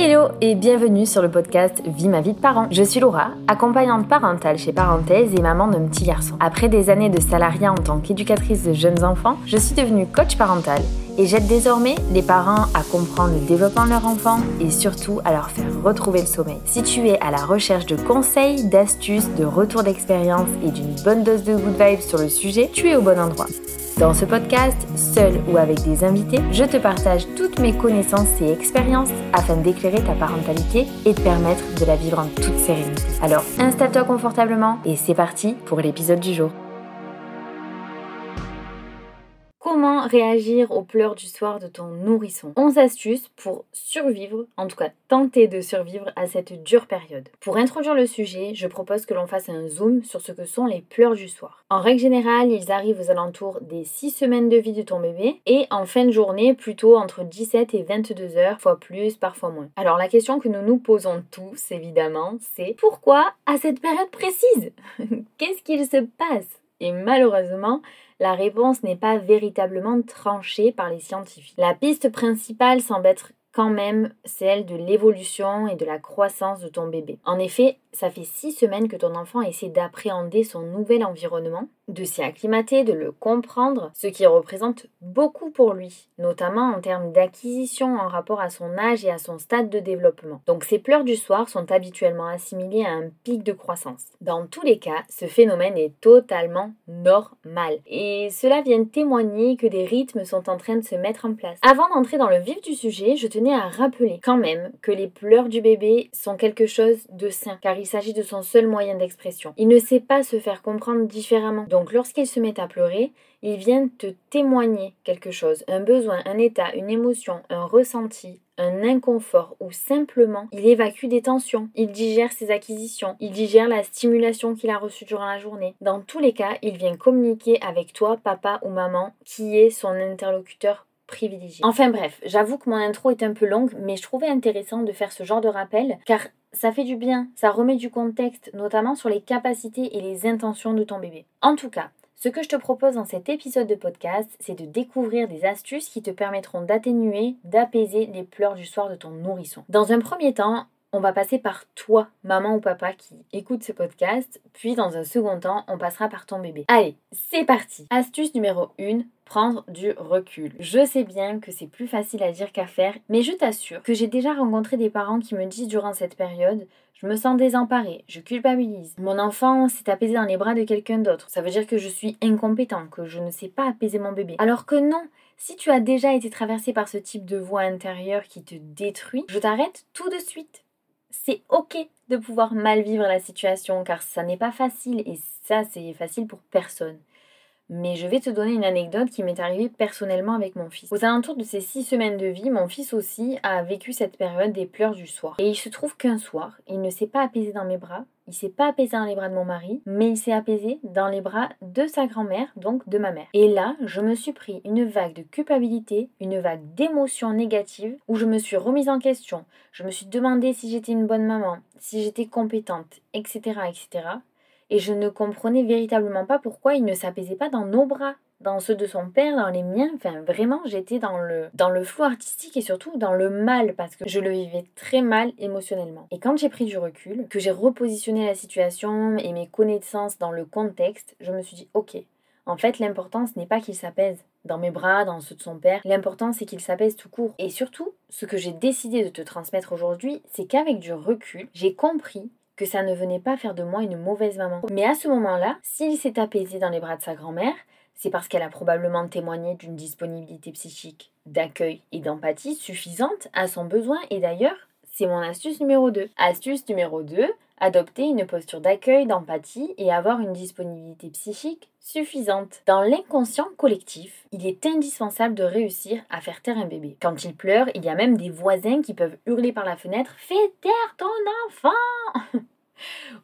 Hello et bienvenue sur le podcast Vie ma vie de parent. Je suis Laura, accompagnante parentale chez Parenthèse et maman d'un petit garçon. Après des années de salariat en tant qu'éducatrice de jeunes enfants, je suis devenue coach parental et j'aide désormais les parents à comprendre le développement de leur enfant et surtout à leur faire retrouver le sommeil. Si tu es à la recherche de conseils, d'astuces, de retours d'expérience et d'une bonne dose de good vibes sur le sujet, tu es au bon endroit. Dans ce podcast, seul ou avec des invités, je te partage toutes mes connaissances et expériences afin d'éclairer ta parentalité et de permettre de la vivre en toute sérénité. Alors installe-toi confortablement et c'est parti pour l'épisode du jour. Réagir aux pleurs du soir de ton nourrisson 11 astuces pour survivre, en tout cas tenter de survivre à cette dure période. Pour introduire le sujet, je propose que l'on fasse un zoom sur ce que sont les pleurs du soir. En règle générale, ils arrivent aux alentours des 6 semaines de vie de ton bébé et en fin de journée, plutôt entre 17 et 22 heures, fois plus, parfois moins. Alors la question que nous nous posons tous, évidemment, c'est pourquoi à cette période précise? Qu'est-ce qu'il se passe? Et malheureusement, la réponse n'est pas véritablement tranchée par les scientifiques. La piste principale semble être quand même celle de l'évolution et de la croissance de ton bébé. En effet, ça fait six semaines que ton enfant essaie d'appréhender son nouvel environnement, de s'y acclimater, de le comprendre, ce qui représente beaucoup pour lui, notamment en termes d'acquisition en rapport à son âge et à son stade de développement. Donc ces pleurs du soir sont habituellement assimilées à un pic de croissance. Dans tous les cas, ce phénomène est totalement normal et cela vient témoigner que des rythmes sont en train de se mettre en place. Avant d'entrer dans le vif du sujet, je tenais à rappeler quand même que les pleurs du bébé sont quelque chose de sain car il s'agit de son seul moyen d'expression. Il ne sait pas se faire comprendre différemment. Donc lorsqu'il se met à pleurer, il vient te témoigner quelque chose, un besoin, un état, une émotion, un ressenti, un inconfort ou simplement il évacue des tensions, il digère ses acquisitions, il digère la stimulation qu'il a reçue durant la journée. Dans tous les cas, il vient communiquer avec toi, papa ou maman, qui est son interlocuteur privilégié. Enfin bref, j'avoue que mon intro est un peu longue, mais je trouvais intéressant de faire ce genre de rappel, car ça fait du bien, ça remet du contexte, notamment sur les capacités et les intentions de ton bébé. En tout cas, ce que je te propose dans cet épisode de podcast, c'est de découvrir des astuces qui te permettront d'atténuer, d'apaiser les pleurs du soir de ton nourrisson. Dans un premier temps, on va passer par toi, maman ou papa qui écoute ce podcast, puis dans un second temps, on passera par ton bébé. Allez, c'est parti Astuce numéro 1, prendre du recul. Je sais bien que c'est plus facile à dire qu'à faire, mais je t'assure que j'ai déjà rencontré des parents qui me disent durant cette période je me sens désemparée, je culpabilise. Mon enfant s'est apaisé dans les bras de quelqu'un d'autre. Ça veut dire que je suis incompétent, que je ne sais pas apaiser mon bébé. Alors que non, si tu as déjà été traversé par ce type de voix intérieure qui te détruit, je t'arrête tout de suite. C'est ok de pouvoir mal vivre la situation car ça n'est pas facile et ça c'est facile pour personne. Mais je vais te donner une anecdote qui m'est arrivée personnellement avec mon fils. Aux alentours de ces six semaines de vie, mon fils aussi a vécu cette période des pleurs du soir. Et il se trouve qu'un soir, il ne s'est pas apaisé dans mes bras, il s'est pas apaisé dans les bras de mon mari, mais il s'est apaisé dans les bras de sa grand-mère, donc de ma mère. Et là, je me suis pris une vague de culpabilité, une vague d'émotions négatives, où je me suis remise en question. Je me suis demandé si j'étais une bonne maman, si j'étais compétente, etc., etc et je ne comprenais véritablement pas pourquoi il ne s'apaisait pas dans nos bras, dans ceux de son père, dans les miens. Enfin, vraiment, j'étais dans le, dans le flou artistique et surtout dans le mal parce que je le vivais très mal émotionnellement. Et quand j'ai pris du recul, que j'ai repositionné la situation et mes connaissances dans le contexte, je me suis dit, ok, en fait, l'important, ce n'est pas qu'il s'apaise dans mes bras, dans ceux de son père. L'important, c'est qu'il s'apaise tout court. Et surtout, ce que j'ai décidé de te transmettre aujourd'hui, c'est qu'avec du recul, j'ai compris que ça ne venait pas faire de moi une mauvaise maman. Mais à ce moment-là, s'il s'est apaisé dans les bras de sa grand-mère, c'est parce qu'elle a probablement témoigné d'une disponibilité psychique, d'accueil et d'empathie suffisante à son besoin et d'ailleurs, c'est mon astuce numéro 2. Astuce numéro 2, adopter une posture d'accueil, d'empathie et avoir une disponibilité psychique suffisante. Dans l'inconscient collectif, il est indispensable de réussir à faire taire un bébé. Quand il pleure, il y a même des voisins qui peuvent hurler par la fenêtre Fais taire ton enfant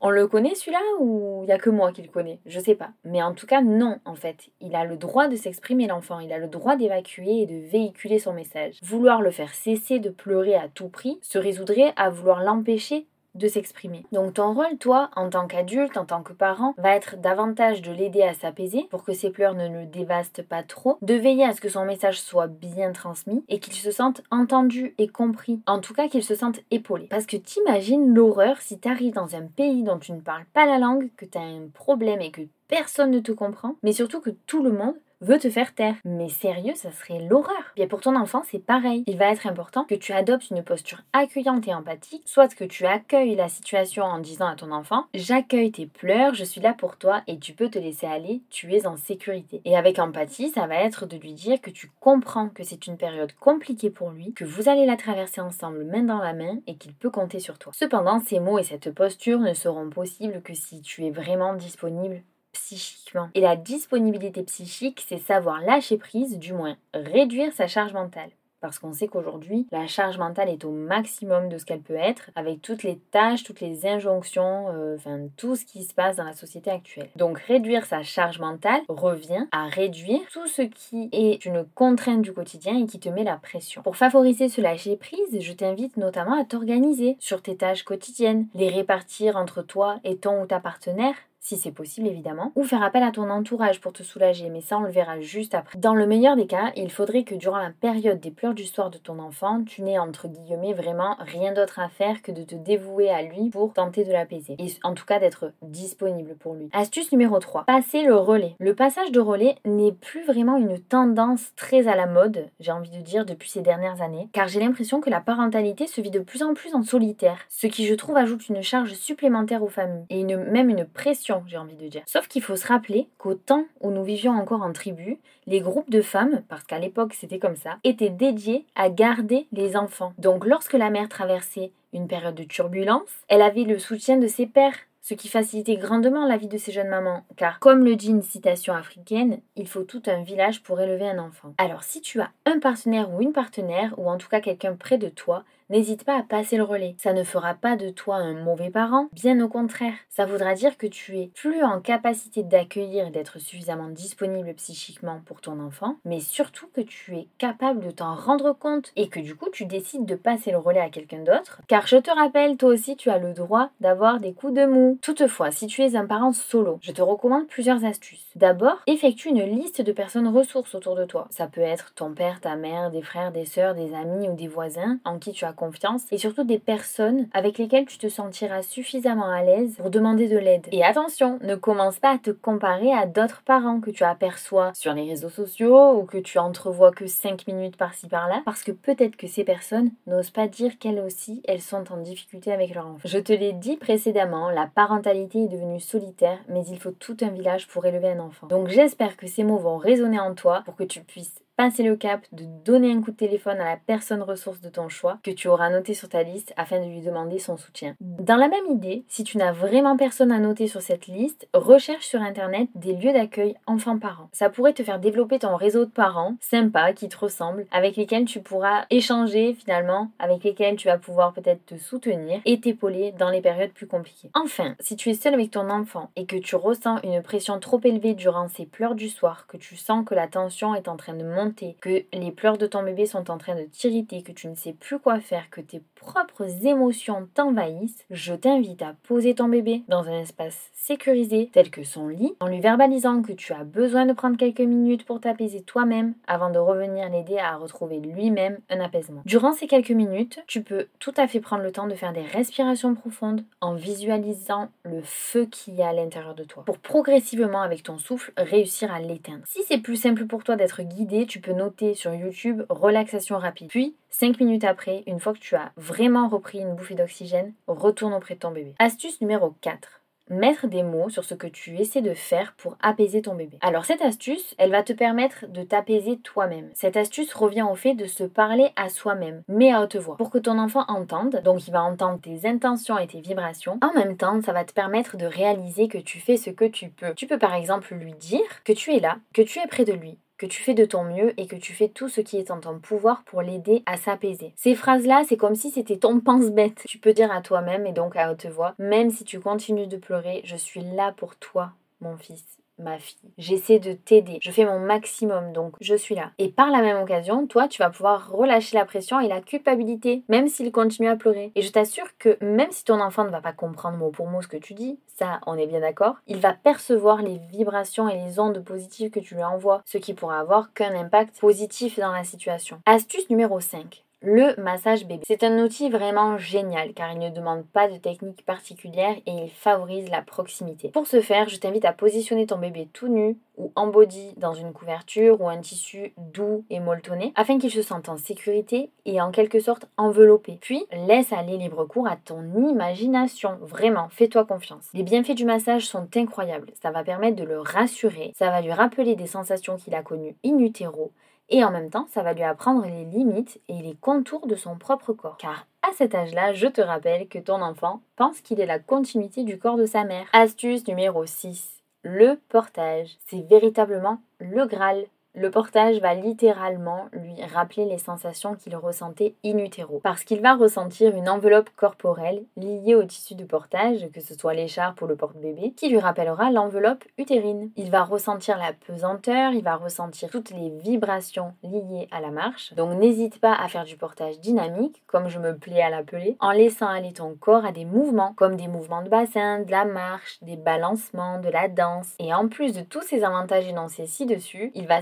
On le connaît celui-là ou il n'y a que moi qui le connais? Je sais pas. Mais en tout cas, non, en fait. Il a le droit de s'exprimer, l'enfant. Il a le droit d'évacuer et de véhiculer son message. Vouloir le faire cesser de pleurer à tout prix se résoudrait à vouloir l'empêcher de s'exprimer. Donc ton rôle, toi, en tant qu'adulte, en tant que parent, va être davantage de l'aider à s'apaiser pour que ses pleurs ne le dévastent pas trop, de veiller à ce que son message soit bien transmis et qu'il se sente entendu et compris. En tout cas, qu'il se sente épaulé. Parce que t'imagines l'horreur si t'arrives dans un pays dont tu ne parles pas la langue, que t'as un problème et que personne ne te comprend, mais surtout que tout le monde veut te faire taire. Mais sérieux, ça serait l'horreur. Bien pour ton enfant, c'est pareil. Il va être important que tu adoptes une posture accueillante et empathique, soit que tu accueilles la situation en disant à ton enfant "J'accueille tes pleurs, je suis là pour toi et tu peux te laisser aller, tu es en sécurité." Et avec empathie, ça va être de lui dire que tu comprends que c'est une période compliquée pour lui, que vous allez la traverser ensemble main dans la main et qu'il peut compter sur toi. Cependant, ces mots et cette posture ne seront possibles que si tu es vraiment disponible psychiquement. Et la disponibilité psychique, c'est savoir lâcher prise, du moins réduire sa charge mentale parce qu'on sait qu'aujourd'hui, la charge mentale est au maximum de ce qu'elle peut être, avec toutes les tâches, toutes les injonctions, euh, enfin tout ce qui se passe dans la société actuelle. Donc réduire sa charge mentale revient à réduire tout ce qui est une contrainte du quotidien et qui te met la pression. Pour favoriser ce lâcher prise, je t'invite notamment à t'organiser sur tes tâches quotidiennes, les répartir entre toi et ton ou ta partenaire si c'est possible évidemment, ou faire appel à ton entourage pour te soulager, mais ça on le verra juste après. Dans le meilleur des cas, il faudrait que durant la période des pleurs du soir de ton enfant, tu n'aies entre guillemets vraiment rien d'autre à faire que de te dévouer à lui pour tenter de l'apaiser, et en tout cas d'être disponible pour lui. Astuce numéro 3, passer le relais. Le passage de relais n'est plus vraiment une tendance très à la mode, j'ai envie de dire, depuis ces dernières années, car j'ai l'impression que la parentalité se vit de plus en plus en solitaire, ce qui je trouve ajoute une charge supplémentaire aux familles, et une, même une pression j'ai envie de dire. Sauf qu'il faut se rappeler qu'au temps où nous vivions encore en tribu, les groupes de femmes, parce qu'à l'époque c'était comme ça, étaient dédiés à garder les enfants. Donc lorsque la mère traversait une période de turbulence, elle avait le soutien de ses pères, ce qui facilitait grandement la vie de ces jeunes mamans, car comme le dit une citation africaine, il faut tout un village pour élever un enfant. Alors si tu as un partenaire ou une partenaire, ou en tout cas quelqu'un près de toi, n'hésite pas à passer le relais. Ça ne fera pas de toi un mauvais parent, bien au contraire. Ça voudra dire que tu es plus en capacité d'accueillir et d'être suffisamment disponible psychiquement pour ton enfant, mais surtout que tu es capable de t'en rendre compte et que du coup tu décides de passer le relais à quelqu'un d'autre. Car je te rappelle, toi aussi tu as le droit d'avoir des coups de mou. Toutefois, si tu es un parent solo, je te recommande plusieurs astuces. D'abord, effectue une liste de personnes ressources autour de toi. Ça peut être ton père, ta mère, des frères, des sœurs, des amis ou des voisins en qui tu as confiance et surtout des personnes avec lesquelles tu te sentiras suffisamment à l'aise pour demander de l'aide. Et attention, ne commence pas à te comparer à d'autres parents que tu aperçois sur les réseaux sociaux ou que tu entrevois que 5 minutes par-ci par-là parce que peut-être que ces personnes n'osent pas dire qu'elles aussi elles sont en difficulté avec leur enfant. Je te l'ai dit précédemment, la parentalité est devenue solitaire mais il faut tout un village pour élever un enfant. Donc j'espère que ces mots vont résonner en toi pour que tu puisses passer le cap de donner un coup de téléphone à la personne ressource de ton choix que tu auras noté sur ta liste afin de lui demander son soutien. Dans la même idée, si tu n'as vraiment personne à noter sur cette liste, recherche sur internet des lieux d'accueil enfants-parents. Ça pourrait te faire développer ton réseau de parents sympas qui te ressemblent, avec lesquels tu pourras échanger finalement, avec lesquels tu vas pouvoir peut-être te soutenir et t'épauler dans les périodes plus compliquées. Enfin, si tu es seul avec ton enfant et que tu ressens une pression trop élevée durant ses pleurs du soir, que tu sens que la tension est en train de monter, que les pleurs de ton bébé sont en train de t'irriter, que tu ne sais plus quoi faire, que tes propres émotions t'envahissent, je t'invite à poser ton bébé dans un espace sécurisé tel que son lit, en lui verbalisant que tu as besoin de prendre quelques minutes pour t'apaiser toi-même avant de revenir l'aider à retrouver lui-même un apaisement. Durant ces quelques minutes, tu peux tout à fait prendre le temps de faire des respirations profondes en visualisant le feu qu'il y a à l'intérieur de toi pour progressivement avec ton souffle réussir à l'éteindre. Si c'est plus simple pour toi d'être guidé, tu peux noter sur YouTube relaxation rapide. Puis, 5 minutes après, une fois que tu as vraiment repris une bouffée d'oxygène, retourne auprès de ton bébé. Astuce numéro 4 mettre des mots sur ce que tu essaies de faire pour apaiser ton bébé. Alors cette astuce, elle va te permettre de t'apaiser toi-même. Cette astuce revient au fait de se parler à soi-même, mais à haute voix, pour que ton enfant entende, donc il va entendre tes intentions et tes vibrations. En même temps, ça va te permettre de réaliser que tu fais ce que tu peux. Tu peux par exemple lui dire que tu es là, que tu es près de lui, que tu fais de ton mieux et que tu fais tout ce qui est en ton pouvoir pour l'aider à s'apaiser. Ces phrases-là, c'est comme si c'était ton pense-bête. Tu peux dire à toi-même et donc à haute voix, même si tu continues de pleurer, je suis là pour toi, mon fils ma fille. J'essaie de t'aider. Je fais mon maximum, donc je suis là. Et par la même occasion, toi, tu vas pouvoir relâcher la pression et la culpabilité, même s'il continue à pleurer. Et je t'assure que même si ton enfant ne va pas comprendre mot pour mot ce que tu dis, ça, on est bien d'accord, il va percevoir les vibrations et les ondes positives que tu lui envoies, ce qui pourra avoir qu'un impact positif dans la situation. Astuce numéro 5 le massage bébé. C'est un outil vraiment génial car il ne demande pas de technique particulière et il favorise la proximité. Pour ce faire, je t'invite à positionner ton bébé tout nu ou en body dans une couverture ou un tissu doux et molletonné afin qu'il se sente en sécurité et en quelque sorte enveloppé. Puis laisse aller libre cours à ton imagination. Vraiment, fais-toi confiance. Les bienfaits du massage sont incroyables. Ça va permettre de le rassurer, ça va lui rappeler des sensations qu'il a connues in utero et en même temps, ça va lui apprendre les limites et les contours de son propre corps. Car à cet âge-là, je te rappelle que ton enfant pense qu'il est la continuité du corps de sa mère. Astuce numéro 6. Le portage. C'est véritablement le Graal le portage va littéralement lui rappeler les sensations qu'il ressentait in utero, parce qu'il va ressentir une enveloppe corporelle liée au tissu de portage, que ce soit l'écharpe ou le porte-bébé, qui lui rappellera l'enveloppe utérine. Il va ressentir la pesanteur, il va ressentir toutes les vibrations liées à la marche, donc n'hésite pas à faire du portage dynamique, comme je me plais à l'appeler, en laissant aller ton corps à des mouvements, comme des mouvements de bassin, de la marche, des balancements, de la danse, et en plus de tous ces avantages énoncés ci-dessus, il va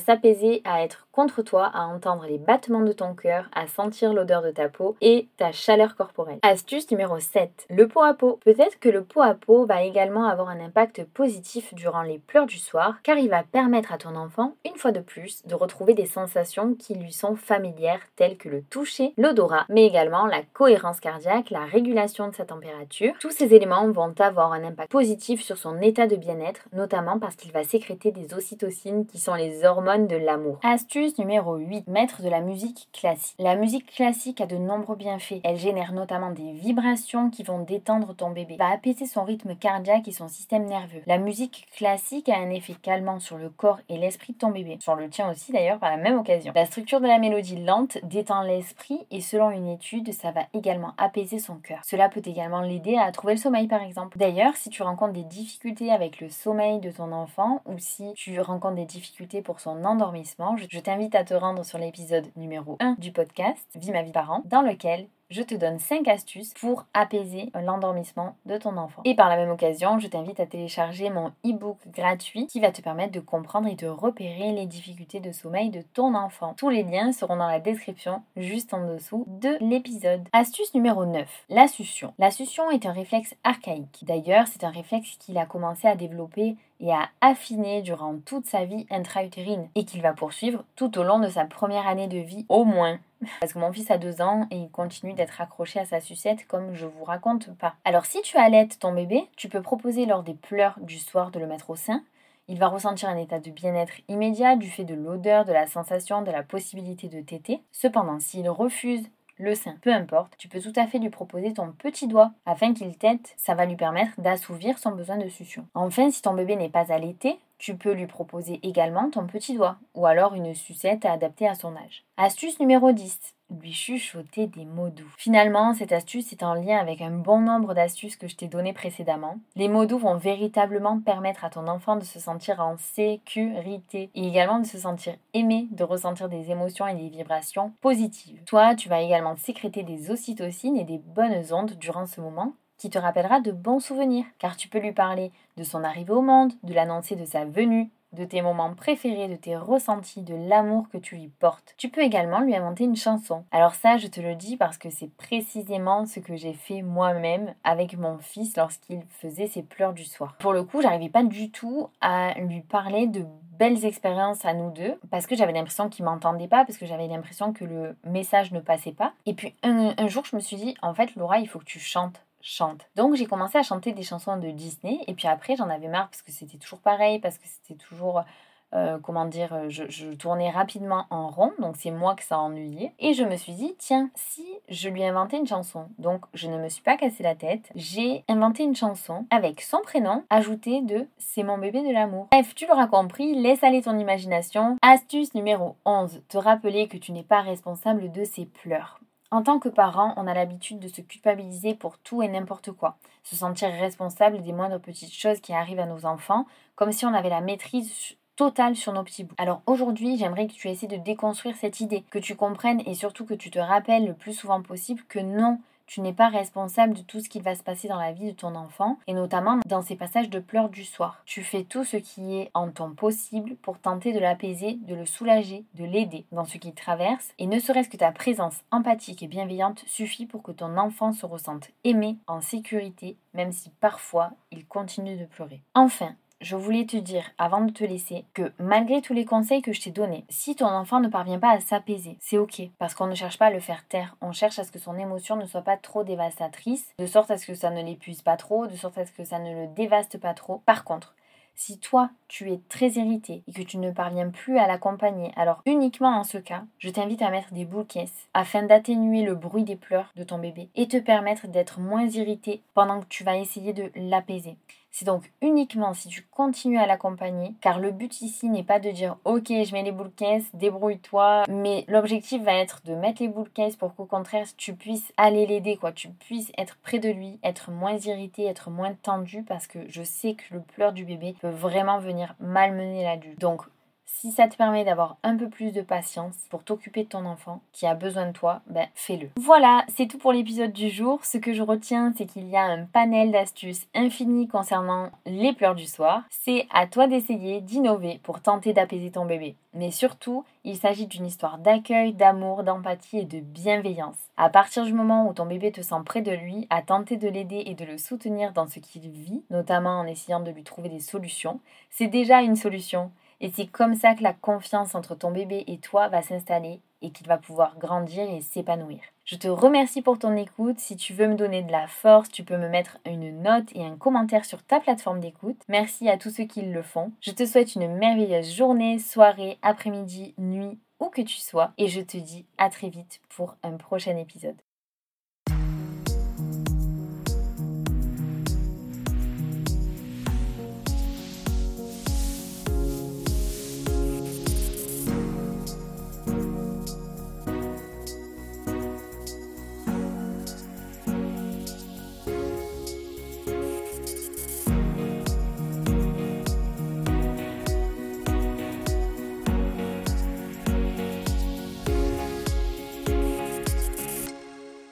à être contre toi, à entendre les battements de ton cœur, à sentir l'odeur de ta peau et ta chaleur corporelle. Astuce numéro 7. Le pot à peau. Peut-être que le pot à peau va également avoir un impact positif durant les pleurs du soir car il va permettre à ton enfant, une fois de plus, de retrouver des sensations qui lui sont familières telles que le toucher, l'odorat, mais également la cohérence cardiaque, la régulation de sa température. Tous ces éléments vont avoir un impact positif sur son état de bien-être, notamment parce qu'il va sécréter des ocytocines qui sont les hormones de l'amour. Astuce numéro 8. Mettre de la musique classique. La musique classique a de nombreux bienfaits. Elle génère notamment des vibrations qui vont détendre ton bébé, va apaiser son rythme cardiaque et son système nerveux. La musique classique a un effet calmant sur le corps et l'esprit de ton bébé. Sur le tien aussi d'ailleurs par la même occasion. La structure de la mélodie lente détend l'esprit et selon une étude, ça va également apaiser son cœur. Cela peut également l'aider à trouver le sommeil par exemple. D'ailleurs, si tu rencontres des difficultés avec le sommeil de ton enfant ou si tu rencontres des difficultés pour son endormissement, je t'invite à te rendre sur l'épisode numéro 1 du podcast Vie ma vie parent, dans lequel je te donne 5 astuces pour apaiser l'endormissement de ton enfant. Et par la même occasion, je t'invite à télécharger mon e-book gratuit qui va te permettre de comprendre et de repérer les difficultés de sommeil de ton enfant. Tous les liens seront dans la description juste en dessous de l'épisode. Astuce numéro 9, la succion. La succion est un réflexe archaïque. D'ailleurs, c'est un réflexe qu'il a commencé à développer et à affiner durant toute sa vie intra-utérine et qu'il va poursuivre tout au long de sa première année de vie au moins. Parce que mon fils a deux ans et il continue d'être accroché à sa sucette comme je vous raconte pas. Alors si tu allaites ton bébé, tu peux proposer lors des pleurs du soir de le mettre au sein. Il va ressentir un état de bien-être immédiat du fait de l'odeur, de la sensation, de la possibilité de téter. Cependant, s'il refuse le sein, peu importe, tu peux tout à fait lui proposer ton petit doigt afin qu'il tète, ça va lui permettre d'assouvir son besoin de succion. Enfin, si ton bébé n'est pas allaité, tu peux lui proposer également ton petit doigt ou alors une sucette adaptée à son âge. Astuce numéro 10 lui chuchoter des mots doux. Finalement, cette astuce est en lien avec un bon nombre d'astuces que je t'ai données précédemment. Les mots doux vont véritablement permettre à ton enfant de se sentir en sécurité et également de se sentir aimé, de ressentir des émotions et des vibrations positives. Toi, tu vas également sécréter des ocytocines et des bonnes ondes durant ce moment qui te rappellera de bons souvenirs, car tu peux lui parler de son arrivée au monde, de l'annoncer de sa venue, de tes moments préférés, de tes ressentis, de l'amour que tu lui portes. Tu peux également lui inventer une chanson. Alors ça, je te le dis parce que c'est précisément ce que j'ai fait moi-même avec mon fils lorsqu'il faisait ses pleurs du soir. Pour le coup, j'arrivais pas du tout à lui parler de belles expériences à nous deux parce que j'avais l'impression qu'il m'entendait pas parce que j'avais l'impression que le message ne passait pas et puis un, un jour je me suis dit en fait Laura il faut que tu chantes Donc j'ai commencé à chanter des chansons de Disney et puis après j'en avais marre parce que c'était toujours pareil, parce que c'était toujours, euh, comment dire, euh, je, tournais rapidement en rond, donc c'est moi que ça ennuyait. Et je me suis dit, tiens, si je lui inventais une chanson. Donc je ne me suis pas cassé la tête, j'ai inventé une chanson avec son prénom ajouté de C'est mon bébé de l'amour. Bref, tu l'auras compris, laisse aller ton imagination. Astuce numéro 11, te rappeler que tu n'es pas responsable de ses pleurs. En tant que parent, on a l'habitude de se culpabiliser pour tout et n'importe quoi, se sentir responsable des moindres petites choses qui arrivent à nos enfants, comme si on avait la maîtrise totale sur nos petits bouts. Alors aujourd'hui, j'aimerais que tu essaies de déconstruire cette idée, que tu comprennes et surtout que tu te rappelles le plus souvent possible que non, tu n'es pas responsable de tout ce qui va se passer dans la vie de ton enfant, et notamment dans ces passages de pleurs du soir. Tu fais tout ce qui est en ton possible pour tenter de l'apaiser, de le soulager, de l'aider dans ce qu'il traverse, et ne serait-ce que ta présence empathique et bienveillante suffit pour que ton enfant se ressente aimé, en sécurité, même si parfois il continue de pleurer. Enfin, je voulais te dire avant de te laisser que malgré tous les conseils que je t'ai donnés, si ton enfant ne parvient pas à s'apaiser, c'est ok parce qu'on ne cherche pas à le faire taire, on cherche à ce que son émotion ne soit pas trop dévastatrice, de sorte à ce que ça ne l'épuise pas trop, de sorte à ce que ça ne le dévaste pas trop. Par contre, si toi, tu es très irrité et que tu ne parviens plus à l'accompagner, alors uniquement en ce cas, je t'invite à mettre des boules caisses afin d'atténuer le bruit des pleurs de ton bébé et te permettre d'être moins irrité pendant que tu vas essayer de l'apaiser. C'est donc uniquement si tu continues à l'accompagner, car le but ici n'est pas de dire ok je mets les boules caisses, débrouille-toi, mais l'objectif va être de mettre les boules caisses pour qu'au contraire tu puisses aller l'aider, quoi, tu puisses être près de lui, être moins irrité, être moins tendu, parce que je sais que le pleur du bébé peut vraiment venir malmener l'adulte. Donc si ça te permet d'avoir un peu plus de patience pour t'occuper de ton enfant qui a besoin de toi, ben fais-le. Voilà, c'est tout pour l'épisode du jour. Ce que je retiens, c'est qu'il y a un panel d'astuces infini concernant les pleurs du soir. C'est à toi d'essayer, d'innover pour tenter d'apaiser ton bébé. Mais surtout, il s'agit d'une histoire d'accueil, d'amour, d'empathie et de bienveillance. À partir du moment où ton bébé te sent près de lui, à tenter de l'aider et de le soutenir dans ce qu'il vit, notamment en essayant de lui trouver des solutions, c'est déjà une solution. Et c'est comme ça que la confiance entre ton bébé et toi va s'installer et qu'il va pouvoir grandir et s'épanouir. Je te remercie pour ton écoute. Si tu veux me donner de la force, tu peux me mettre une note et un commentaire sur ta plateforme d'écoute. Merci à tous ceux qui le font. Je te souhaite une merveilleuse journée, soirée, après-midi, nuit, où que tu sois. Et je te dis à très vite pour un prochain épisode.